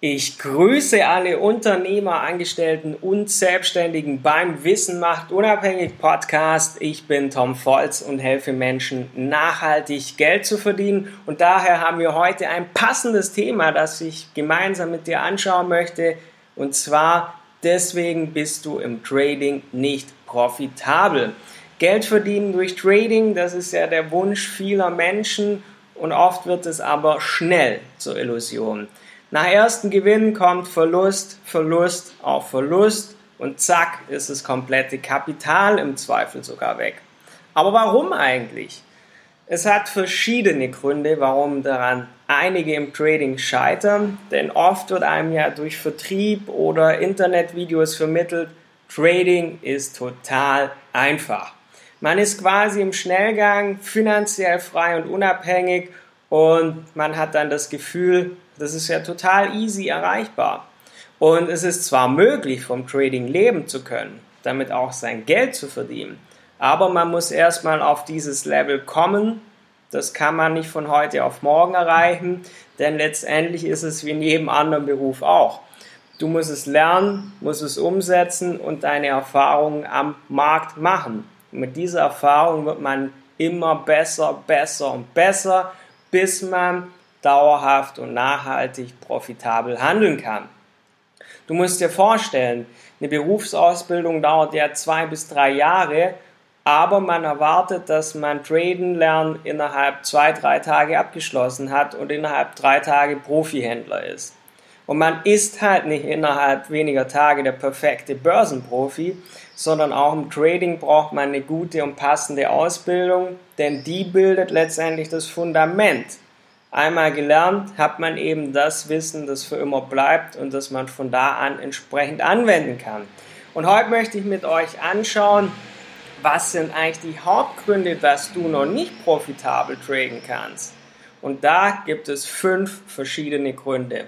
Ich grüße alle Unternehmer, Angestellten und Selbstständigen beim Wissen macht unabhängig Podcast. Ich bin Tom Volz und helfe Menschen nachhaltig Geld zu verdienen. Und daher haben wir heute ein passendes Thema, das ich gemeinsam mit dir anschauen möchte. Und zwar deswegen bist du im Trading nicht profitabel. Geld verdienen durch Trading, das ist ja der Wunsch vieler Menschen und oft wird es aber schnell zur Illusion. Nach ersten Gewinn kommt Verlust, Verlust auf Verlust und zack ist das komplette Kapital im Zweifel sogar weg. Aber warum eigentlich? Es hat verschiedene Gründe, warum daran einige im Trading scheitern, denn oft wird einem ja durch Vertrieb oder Internetvideos vermittelt, Trading ist total einfach. Man ist quasi im Schnellgang, finanziell frei und unabhängig und man hat dann das Gefühl, das ist ja total easy erreichbar. Und es ist zwar möglich, vom Trading leben zu können, damit auch sein Geld zu verdienen, aber man muss erstmal auf dieses Level kommen. Das kann man nicht von heute auf morgen erreichen, denn letztendlich ist es wie in jedem anderen Beruf auch. Du musst es lernen, musst es umsetzen und deine Erfahrungen am Markt machen. Und mit dieser Erfahrung wird man immer besser, besser und besser, bis man dauerhaft und nachhaltig profitabel handeln kann. Du musst dir vorstellen, eine Berufsausbildung dauert ja zwei bis drei Jahre, aber man erwartet, dass man Traden lernen innerhalb zwei, drei Tage abgeschlossen hat und innerhalb drei Tage Profihändler ist. Und man ist halt nicht innerhalb weniger Tage der perfekte Börsenprofi, sondern auch im Trading braucht man eine gute und passende Ausbildung, denn die bildet letztendlich das Fundament Einmal gelernt, hat man eben das Wissen, das für immer bleibt und das man von da an entsprechend anwenden kann. Und heute möchte ich mit euch anschauen, was sind eigentlich die Hauptgründe, dass du noch nicht profitabel traden kannst. Und da gibt es fünf verschiedene Gründe.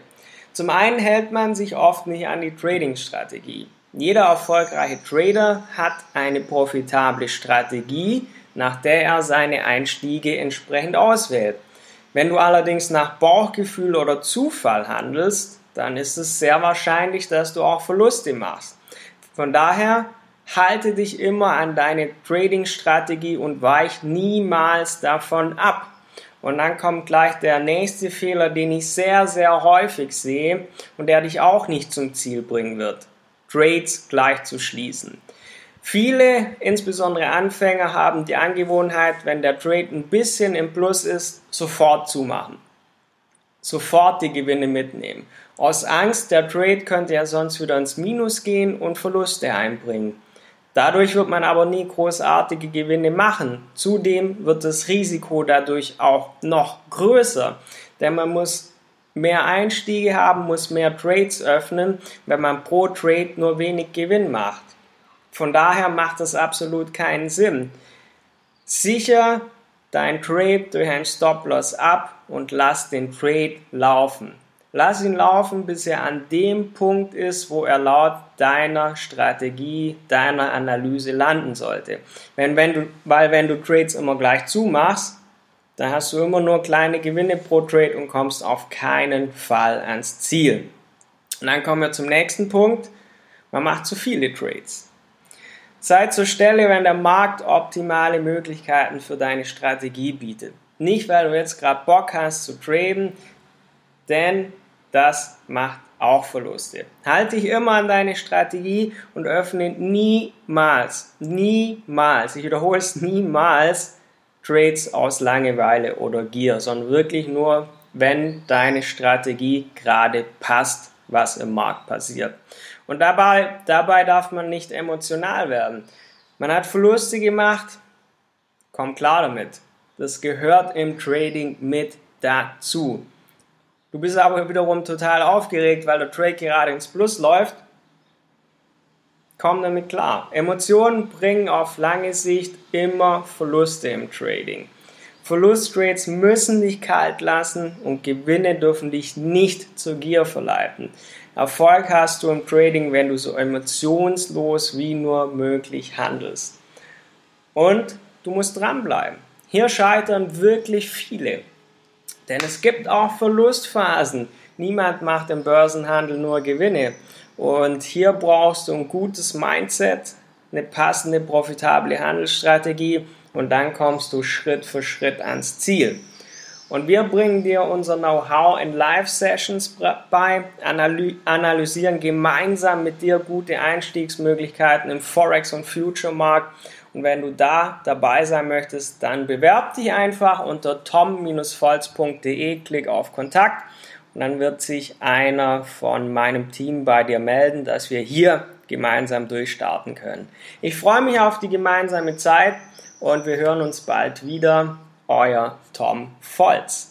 Zum einen hält man sich oft nicht an die Trading-Strategie. Jeder erfolgreiche Trader hat eine profitable Strategie, nach der er seine Einstiege entsprechend auswählt. Wenn du allerdings nach Bauchgefühl oder Zufall handelst, dann ist es sehr wahrscheinlich, dass du auch Verluste machst. Von daher halte dich immer an deine Trading-Strategie und weich niemals davon ab. Und dann kommt gleich der nächste Fehler, den ich sehr, sehr häufig sehe und der dich auch nicht zum Ziel bringen wird. Trades gleich zu schließen. Viele, insbesondere Anfänger, haben die Angewohnheit, wenn der Trade ein bisschen im Plus ist, sofort zumachen. Sofort die Gewinne mitnehmen. Aus Angst, der Trade könnte ja sonst wieder ins Minus gehen und Verluste einbringen. Dadurch wird man aber nie großartige Gewinne machen. Zudem wird das Risiko dadurch auch noch größer, denn man muss mehr Einstiege haben, muss mehr Trades öffnen, wenn man pro Trade nur wenig Gewinn macht. Von daher macht das absolut keinen Sinn. Sicher dein Trade durch ein Stop-Loss ab und lass den Trade laufen. Lass ihn laufen, bis er an dem Punkt ist, wo er laut deiner Strategie, deiner Analyse landen sollte. Wenn, wenn du, weil wenn du Trades immer gleich zumachst, dann hast du immer nur kleine Gewinne pro Trade und kommst auf keinen Fall ans Ziel. Und dann kommen wir zum nächsten Punkt. Man macht zu viele Trades. Sei zur Stelle, wenn der Markt optimale Möglichkeiten für deine Strategie bietet. Nicht, weil du jetzt gerade Bock hast zu traden, denn das macht auch Verluste. Halte dich immer an deine Strategie und öffne niemals, niemals, ich wiederhole es niemals, Trades aus Langeweile oder Gier, sondern wirklich nur, wenn deine Strategie gerade passt, was im Markt passiert. Und dabei, dabei darf man nicht emotional werden. Man hat Verluste gemacht, komm klar damit. Das gehört im Trading mit dazu. Du bist aber wiederum total aufgeregt, weil der Trade gerade ins Plus läuft. Komm damit klar. Emotionen bringen auf lange Sicht immer Verluste im Trading. Verlusttrades müssen dich kalt lassen und Gewinne dürfen dich nicht zur Gier verleiten. Erfolg hast du im Trading, wenn du so emotionslos wie nur möglich handelst. Und du musst dranbleiben. Hier scheitern wirklich viele. Denn es gibt auch Verlustphasen, niemand macht im Börsenhandel nur Gewinne. Und hier brauchst du ein gutes Mindset, eine passende, profitable Handelsstrategie und dann kommst du Schritt für Schritt ans Ziel. Und wir bringen dir unser Know-how in Live-Sessions bei, analysieren gemeinsam mit dir gute Einstiegsmöglichkeiten im Forex- und Future-Markt. Und wenn du da dabei sein möchtest, dann bewerb dich einfach unter tom-volz.de, klick auf Kontakt und dann wird sich einer von meinem Team bei dir melden, dass wir hier gemeinsam durchstarten können. Ich freue mich auf die gemeinsame Zeit und wir hören uns bald wieder. Euer Tom Volz.